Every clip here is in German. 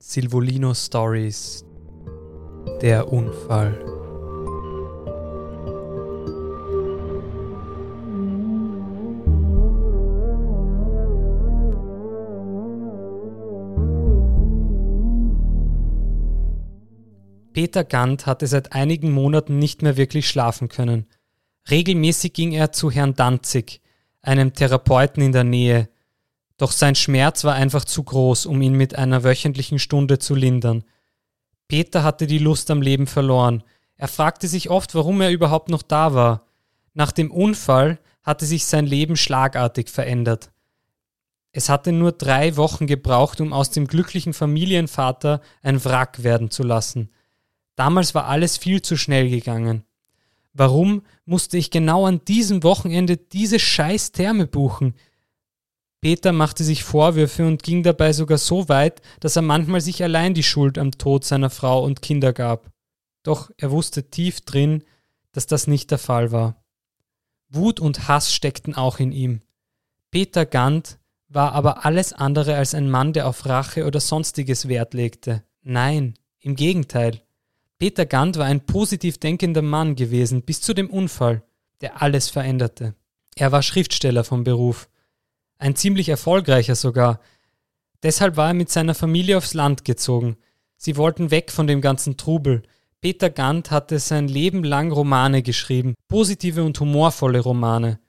Silvolino Stories. Der Unfall. Peter Gant hatte seit einigen Monaten nicht mehr wirklich schlafen können. Regelmäßig ging er zu Herrn Danzig, einem Therapeuten in der Nähe, doch sein Schmerz war einfach zu groß, um ihn mit einer wöchentlichen Stunde zu lindern. Peter hatte die Lust am Leben verloren. Er fragte sich oft, warum er überhaupt noch da war. Nach dem Unfall hatte sich sein Leben schlagartig verändert. Es hatte nur drei Wochen gebraucht, um aus dem glücklichen Familienvater ein Wrack werden zu lassen. Damals war alles viel zu schnell gegangen. Warum musste ich genau an diesem Wochenende diese scheiß Therme buchen? Peter machte sich Vorwürfe und ging dabei sogar so weit, dass er manchmal sich allein die Schuld am Tod seiner Frau und Kinder gab. Doch er wusste tief drin, dass das nicht der Fall war. Wut und Hass steckten auch in ihm. Peter Gant war aber alles andere als ein Mann, der auf Rache oder sonstiges Wert legte. Nein, im Gegenteil. Peter Gant war ein positiv denkender Mann gewesen bis zu dem Unfall, der alles veränderte. Er war Schriftsteller vom Beruf ein ziemlich erfolgreicher sogar. Deshalb war er mit seiner Familie aufs Land gezogen. Sie wollten weg von dem ganzen Trubel. Peter Gant hatte sein Leben lang Romane geschrieben, positive und humorvolle Romane.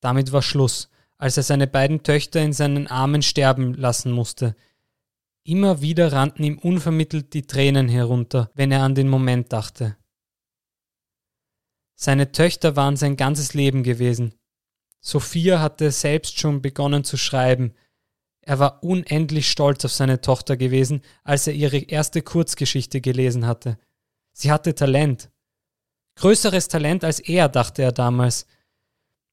Damit war Schluss, als er seine beiden Töchter in seinen Armen sterben lassen musste. Immer wieder rannten ihm unvermittelt die Tränen herunter, wenn er an den Moment dachte. Seine Töchter waren sein ganzes Leben gewesen. Sophia hatte selbst schon begonnen zu schreiben. Er war unendlich stolz auf seine Tochter gewesen, als er ihre erste Kurzgeschichte gelesen hatte. Sie hatte Talent. Größeres Talent als er, dachte er damals.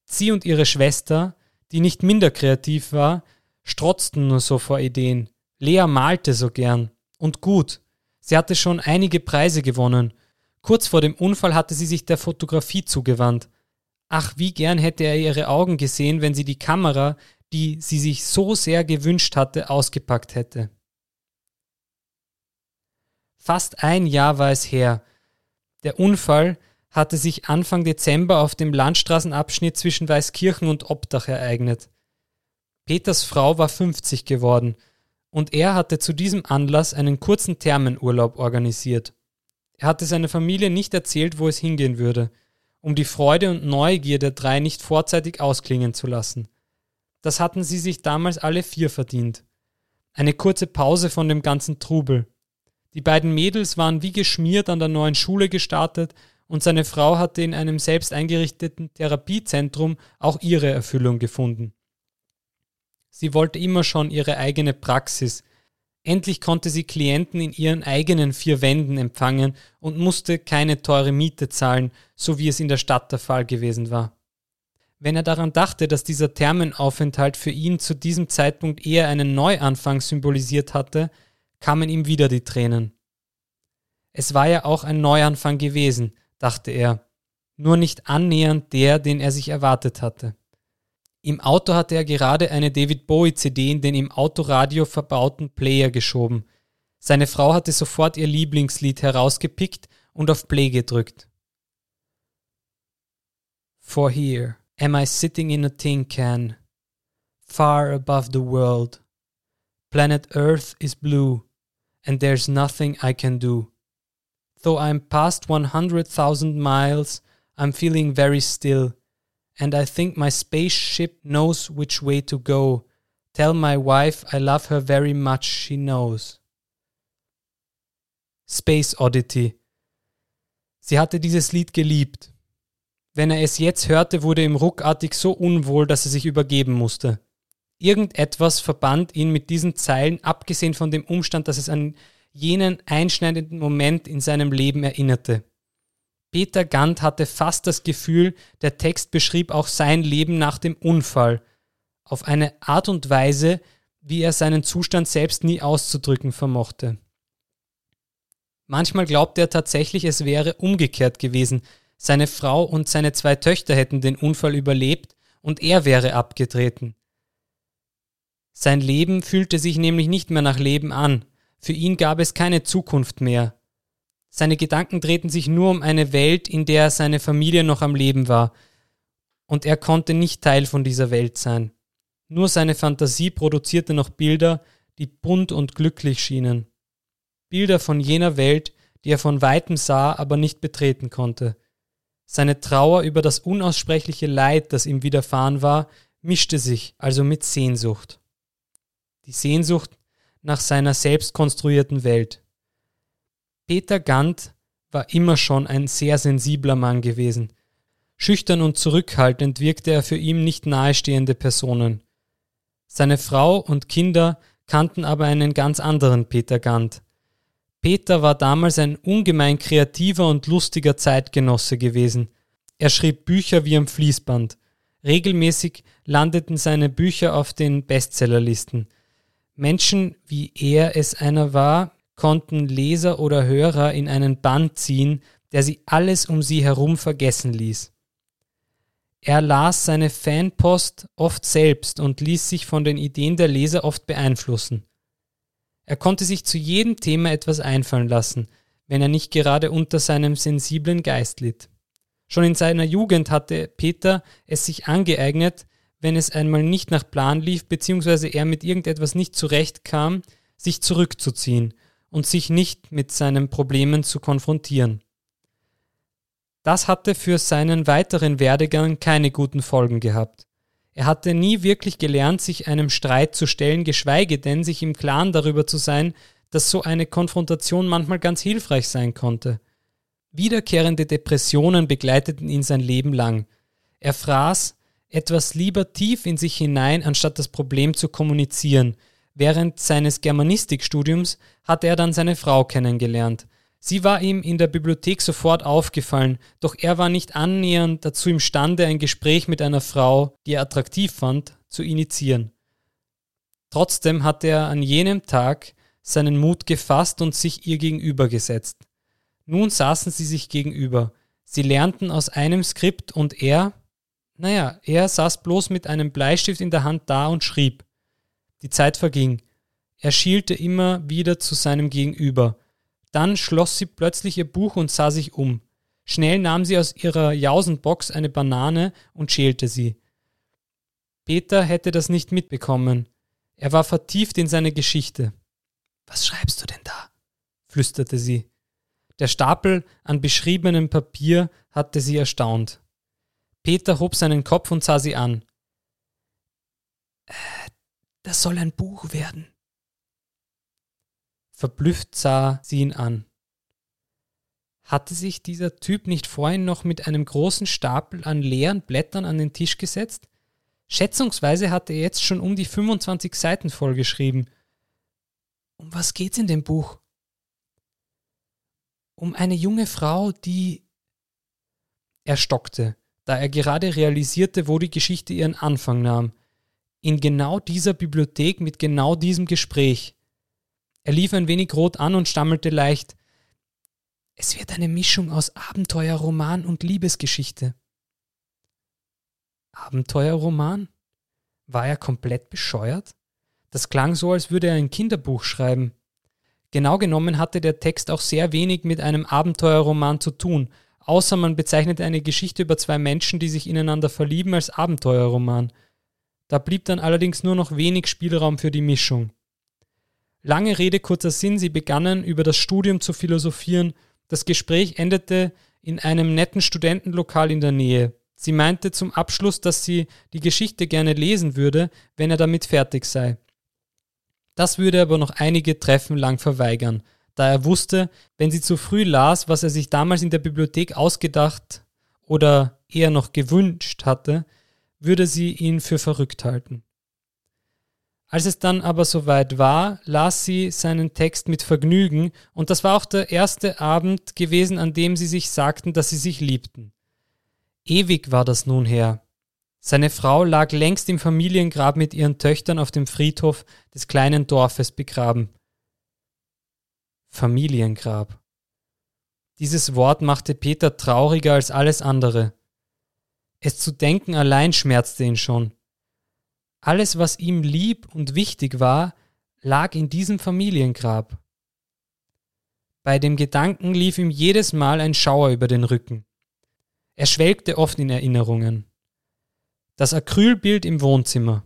Sie und ihre Schwester, die nicht minder kreativ war, strotzten nur so vor Ideen. Lea malte so gern. Und gut. Sie hatte schon einige Preise gewonnen. Kurz vor dem Unfall hatte sie sich der Fotografie zugewandt. Ach, wie gern hätte er ihre Augen gesehen, wenn sie die Kamera, die sie sich so sehr gewünscht hatte, ausgepackt hätte. Fast ein Jahr war es her. Der Unfall hatte sich Anfang Dezember auf dem Landstraßenabschnitt zwischen Weißkirchen und Obdach ereignet. Peters Frau war 50 geworden und er hatte zu diesem Anlass einen kurzen Thermenurlaub organisiert. Er hatte seiner Familie nicht erzählt, wo es hingehen würde – um die Freude und Neugier der drei nicht vorzeitig ausklingen zu lassen. Das hatten sie sich damals alle vier verdient. Eine kurze Pause von dem ganzen Trubel. Die beiden Mädels waren wie geschmiert an der neuen Schule gestartet und seine Frau hatte in einem selbst eingerichteten Therapiezentrum auch ihre Erfüllung gefunden. Sie wollte immer schon ihre eigene Praxis, Endlich konnte sie Klienten in ihren eigenen vier Wänden empfangen und musste keine teure Miete zahlen, so wie es in der Stadt der Fall gewesen war. Wenn er daran dachte, dass dieser Thermenaufenthalt für ihn zu diesem Zeitpunkt eher einen Neuanfang symbolisiert hatte, kamen ihm wieder die Tränen. Es war ja auch ein Neuanfang gewesen, dachte er, nur nicht annähernd der, den er sich erwartet hatte. Im Auto hatte er gerade eine David Bowie CD in den im Autoradio verbauten Player geschoben. Seine Frau hatte sofort ihr Lieblingslied herausgepickt und auf Play gedrückt. For here am I sitting in a tin can, far above the world. Planet Earth is blue, and there's nothing I can do. Though I'm past 100,000 miles, I'm feeling very still and I think my spaceship knows which way to go. Tell my wife I love her very much, she knows. Space Oddity. Sie hatte dieses Lied geliebt. Wenn er es jetzt hörte, wurde ihm ruckartig so unwohl, dass er sich übergeben musste. Irgendetwas verband ihn mit diesen Zeilen, abgesehen von dem Umstand, dass es an jenen einschneidenden Moment in seinem Leben erinnerte. Peter Gant hatte fast das Gefühl, der Text beschrieb auch sein Leben nach dem Unfall, auf eine Art und Weise, wie er seinen Zustand selbst nie auszudrücken vermochte. Manchmal glaubte er tatsächlich, es wäre umgekehrt gewesen, seine Frau und seine zwei Töchter hätten den Unfall überlebt und er wäre abgetreten. Sein Leben fühlte sich nämlich nicht mehr nach Leben an, Für ihn gab es keine Zukunft mehr. Seine Gedanken drehten sich nur um eine Welt, in der seine Familie noch am Leben war, und er konnte nicht Teil von dieser Welt sein. Nur seine Fantasie produzierte noch Bilder, die bunt und glücklich schienen. Bilder von jener Welt, die er von weitem sah, aber nicht betreten konnte. Seine Trauer über das unaussprechliche Leid, das ihm widerfahren war, mischte sich also mit Sehnsucht. Die Sehnsucht nach seiner selbst konstruierten Welt. Peter Gant war immer schon ein sehr sensibler Mann gewesen. Schüchtern und zurückhaltend wirkte er für ihm nicht nahestehende Personen. Seine Frau und Kinder kannten aber einen ganz anderen Peter Gant. Peter war damals ein ungemein kreativer und lustiger Zeitgenosse gewesen. Er schrieb Bücher wie am Fließband. Regelmäßig landeten seine Bücher auf den Bestsellerlisten. Menschen, wie er es einer war, konnten Leser oder Hörer in einen Band ziehen, der sie alles um sie herum vergessen ließ. Er las seine Fanpost oft selbst und ließ sich von den Ideen der Leser oft beeinflussen. Er konnte sich zu jedem Thema etwas einfallen lassen, wenn er nicht gerade unter seinem sensiblen Geist litt. Schon in seiner Jugend hatte Peter es sich angeeignet, wenn es einmal nicht nach Plan lief, beziehungsweise er mit irgendetwas nicht zurechtkam, sich zurückzuziehen und sich nicht mit seinen Problemen zu konfrontieren. Das hatte für seinen weiteren Werdegang keine guten Folgen gehabt. Er hatte nie wirklich gelernt, sich einem Streit zu stellen, geschweige denn sich im Klaren darüber zu sein, dass so eine Konfrontation manchmal ganz hilfreich sein konnte. Wiederkehrende Depressionen begleiteten ihn sein Leben lang. Er fraß etwas lieber tief in sich hinein, anstatt das Problem zu kommunizieren. Während seines Germanistikstudiums hatte er dann seine Frau kennengelernt. Sie war ihm in der Bibliothek sofort aufgefallen, doch er war nicht annähernd dazu imstande, ein Gespräch mit einer Frau, die er attraktiv fand, zu initiieren. Trotzdem hatte er an jenem Tag seinen Mut gefasst und sich ihr gegenübergesetzt. Nun saßen sie sich gegenüber. Sie lernten aus einem Skript und er, naja, er saß bloß mit einem Bleistift in der Hand da und schrieb. Die Zeit verging. Er schielte immer wieder zu seinem Gegenüber. Dann schloss sie plötzlich ihr Buch und sah sich um. Schnell nahm sie aus ihrer Jausenbox eine Banane und schälte sie. Peter hätte das nicht mitbekommen. Er war vertieft in seine Geschichte. Was schreibst du denn da? flüsterte sie. Der Stapel an beschriebenem Papier hatte sie erstaunt. Peter hob seinen Kopf und sah sie an. Äh, das soll ein Buch werden. Verblüfft sah sie ihn an. Hatte sich dieser Typ nicht vorhin noch mit einem großen Stapel an leeren Blättern an den Tisch gesetzt? Schätzungsweise hatte er jetzt schon um die 25 Seiten vollgeschrieben. Um was geht's in dem Buch? Um eine junge Frau, die. Er stockte, da er gerade realisierte, wo die Geschichte ihren Anfang nahm. In genau dieser Bibliothek mit genau diesem Gespräch. Er lief ein wenig rot an und stammelte leicht. Es wird eine Mischung aus Abenteuerroman und Liebesgeschichte. Abenteuerroman? War er komplett bescheuert? Das klang so, als würde er ein Kinderbuch schreiben. Genau genommen hatte der Text auch sehr wenig mit einem Abenteuerroman zu tun, außer man bezeichnete eine Geschichte über zwei Menschen, die sich ineinander verlieben, als Abenteuerroman. Da blieb dann allerdings nur noch wenig Spielraum für die Mischung. Lange Rede, kurzer Sinn, sie begannen über das Studium zu philosophieren. Das Gespräch endete in einem netten Studentenlokal in der Nähe. Sie meinte zum Abschluss, dass sie die Geschichte gerne lesen würde, wenn er damit fertig sei. Das würde aber noch einige Treffen lang verweigern, da er wusste, wenn sie zu früh las, was er sich damals in der Bibliothek ausgedacht oder eher noch gewünscht hatte, würde sie ihn für verrückt halten. Als es dann aber soweit war, las sie seinen Text mit Vergnügen, und das war auch der erste Abend gewesen, an dem sie sich sagten, dass sie sich liebten. Ewig war das nun her. Seine Frau lag längst im Familiengrab mit ihren Töchtern auf dem Friedhof des kleinen Dorfes begraben. Familiengrab. Dieses Wort machte Peter trauriger als alles andere. Es zu denken allein schmerzte ihn schon. Alles, was ihm lieb und wichtig war, lag in diesem Familiengrab. Bei dem Gedanken lief ihm jedes Mal ein Schauer über den Rücken. Er schwelgte oft in Erinnerungen. Das Acrylbild im Wohnzimmer,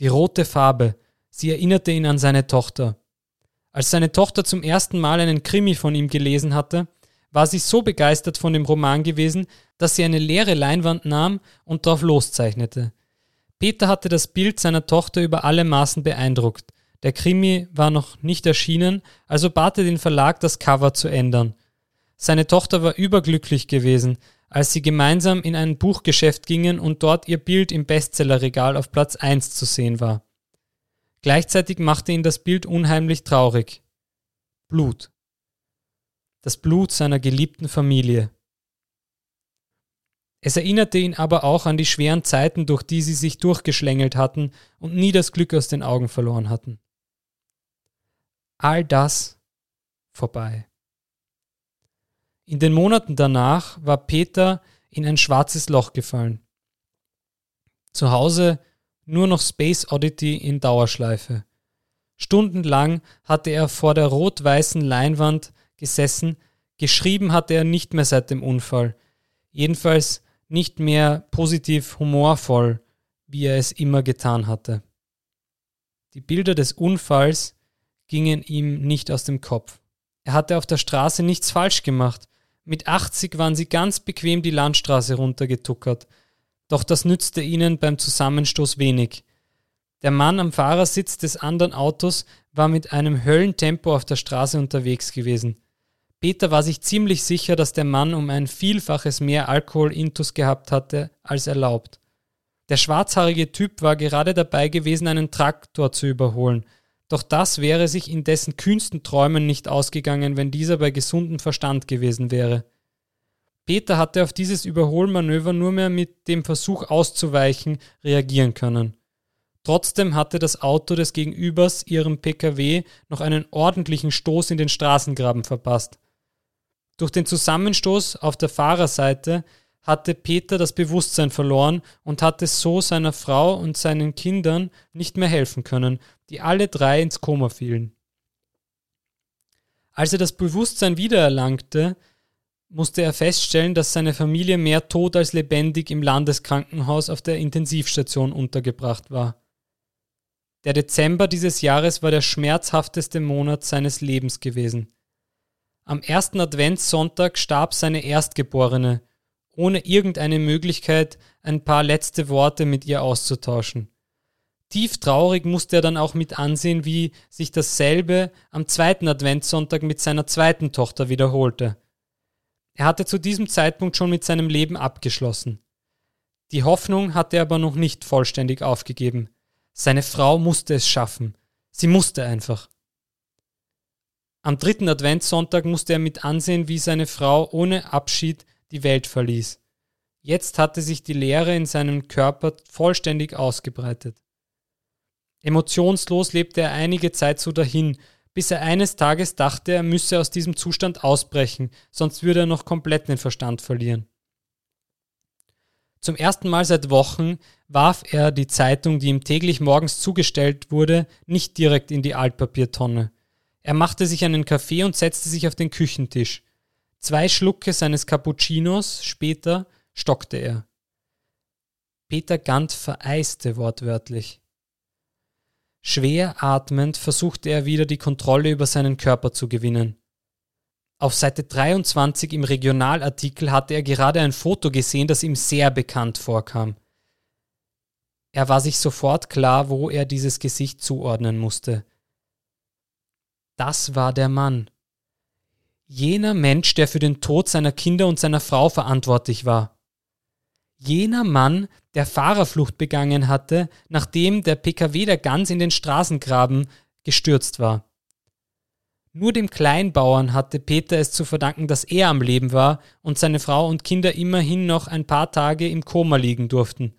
die rote Farbe, sie erinnerte ihn an seine Tochter. Als seine Tochter zum ersten Mal einen Krimi von ihm gelesen hatte, war sie so begeistert von dem Roman gewesen, dass sie eine leere Leinwand nahm und darauf loszeichnete. Peter hatte das Bild seiner Tochter über alle Maßen beeindruckt. Der Krimi war noch nicht erschienen, also bat er den Verlag, das Cover zu ändern. Seine Tochter war überglücklich gewesen, als sie gemeinsam in ein Buchgeschäft gingen und dort ihr Bild im Bestsellerregal auf Platz 1 zu sehen war. Gleichzeitig machte ihn das Bild unheimlich traurig. Blut. Das Blut seiner geliebten Familie. Es erinnerte ihn aber auch an die schweren Zeiten, durch die sie sich durchgeschlängelt hatten und nie das Glück aus den Augen verloren hatten. All das vorbei. In den Monaten danach war Peter in ein schwarzes Loch gefallen. Zu Hause nur noch Space Oddity in Dauerschleife. Stundenlang hatte er vor der rot-weißen Leinwand gesessen, geschrieben hatte er nicht mehr seit dem Unfall. Jedenfalls nicht mehr positiv humorvoll, wie er es immer getan hatte. Die Bilder des Unfalls gingen ihm nicht aus dem Kopf. Er hatte auf der Straße nichts falsch gemacht. Mit 80 waren sie ganz bequem die Landstraße runtergetuckert. Doch das nützte ihnen beim Zusammenstoß wenig. Der Mann am Fahrersitz des anderen Autos war mit einem Höllentempo auf der Straße unterwegs gewesen. Peter war sich ziemlich sicher, dass der Mann um ein Vielfaches mehr Alkohol-Intus gehabt hatte als erlaubt. Der schwarzhaarige Typ war gerade dabei gewesen, einen Traktor zu überholen, doch das wäre sich in dessen kühnsten Träumen nicht ausgegangen, wenn dieser bei gesundem Verstand gewesen wäre. Peter hatte auf dieses Überholmanöver nur mehr mit dem Versuch auszuweichen reagieren können. Trotzdem hatte das Auto des Gegenübers ihrem PKW noch einen ordentlichen Stoß in den Straßengraben verpasst. Durch den Zusammenstoß auf der Fahrerseite hatte Peter das Bewusstsein verloren und hatte so seiner Frau und seinen Kindern nicht mehr helfen können, die alle drei ins Koma fielen. Als er das Bewusstsein wiedererlangte, musste er feststellen, dass seine Familie mehr tot als lebendig im Landeskrankenhaus auf der Intensivstation untergebracht war. Der Dezember dieses Jahres war der schmerzhafteste Monat seines Lebens gewesen. Am ersten Adventssonntag starb seine Erstgeborene, ohne irgendeine Möglichkeit, ein paar letzte Worte mit ihr auszutauschen. Tief traurig musste er dann auch mit ansehen, wie sich dasselbe am zweiten Adventssonntag mit seiner zweiten Tochter wiederholte. Er hatte zu diesem Zeitpunkt schon mit seinem Leben abgeschlossen. Die Hoffnung hatte er aber noch nicht vollständig aufgegeben. Seine Frau musste es schaffen. Sie musste einfach. Am dritten Adventssonntag musste er mit ansehen, wie seine Frau ohne Abschied die Welt verließ. Jetzt hatte sich die Leere in seinem Körper vollständig ausgebreitet. Emotionslos lebte er einige Zeit so dahin, bis er eines Tages dachte, er müsse aus diesem Zustand ausbrechen, sonst würde er noch komplett den Verstand verlieren. Zum ersten Mal seit Wochen warf er die Zeitung, die ihm täglich morgens zugestellt wurde, nicht direkt in die Altpapiertonne. Er machte sich einen Kaffee und setzte sich auf den Küchentisch. Zwei Schlucke seines Cappuccinos später stockte er. Peter Gant vereiste wortwörtlich. Schwer atmend versuchte er wieder die Kontrolle über seinen Körper zu gewinnen. Auf Seite 23 im Regionalartikel hatte er gerade ein Foto gesehen, das ihm sehr bekannt vorkam. Er war sich sofort klar, wo er dieses Gesicht zuordnen musste. Das war der Mann. Jener Mensch, der für den Tod seiner Kinder und seiner Frau verantwortlich war. Jener Mann, der Fahrerflucht begangen hatte, nachdem der PKW der Gans in den Straßengraben gestürzt war. Nur dem Kleinbauern hatte Peter es zu verdanken, dass er am Leben war und seine Frau und Kinder immerhin noch ein paar Tage im Koma liegen durften.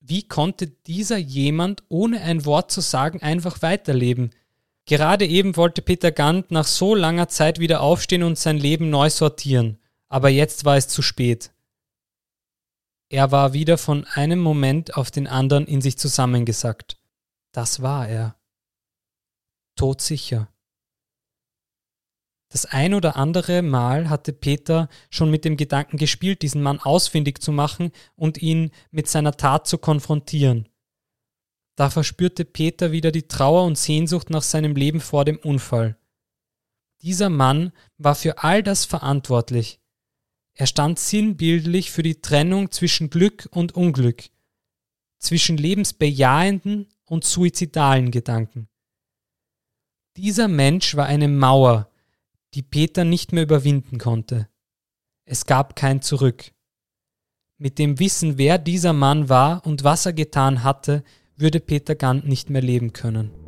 Wie konnte dieser jemand, ohne ein Wort zu sagen, einfach weiterleben? Gerade eben wollte Peter Gant nach so langer Zeit wieder aufstehen und sein Leben neu sortieren, aber jetzt war es zu spät. Er war wieder von einem Moment auf den anderen in sich zusammengesackt. Das war er. Todsicher. Das ein oder andere Mal hatte Peter schon mit dem Gedanken gespielt, diesen Mann ausfindig zu machen und ihn mit seiner Tat zu konfrontieren. Da verspürte Peter wieder die Trauer und Sehnsucht nach seinem Leben vor dem Unfall. Dieser Mann war für all das verantwortlich. Er stand sinnbildlich für die Trennung zwischen Glück und Unglück, zwischen lebensbejahenden und suizidalen Gedanken. Dieser Mensch war eine Mauer, die Peter nicht mehr überwinden konnte. Es gab kein Zurück. Mit dem Wissen, wer dieser Mann war und was er getan hatte, würde Peter Gant nicht mehr leben können.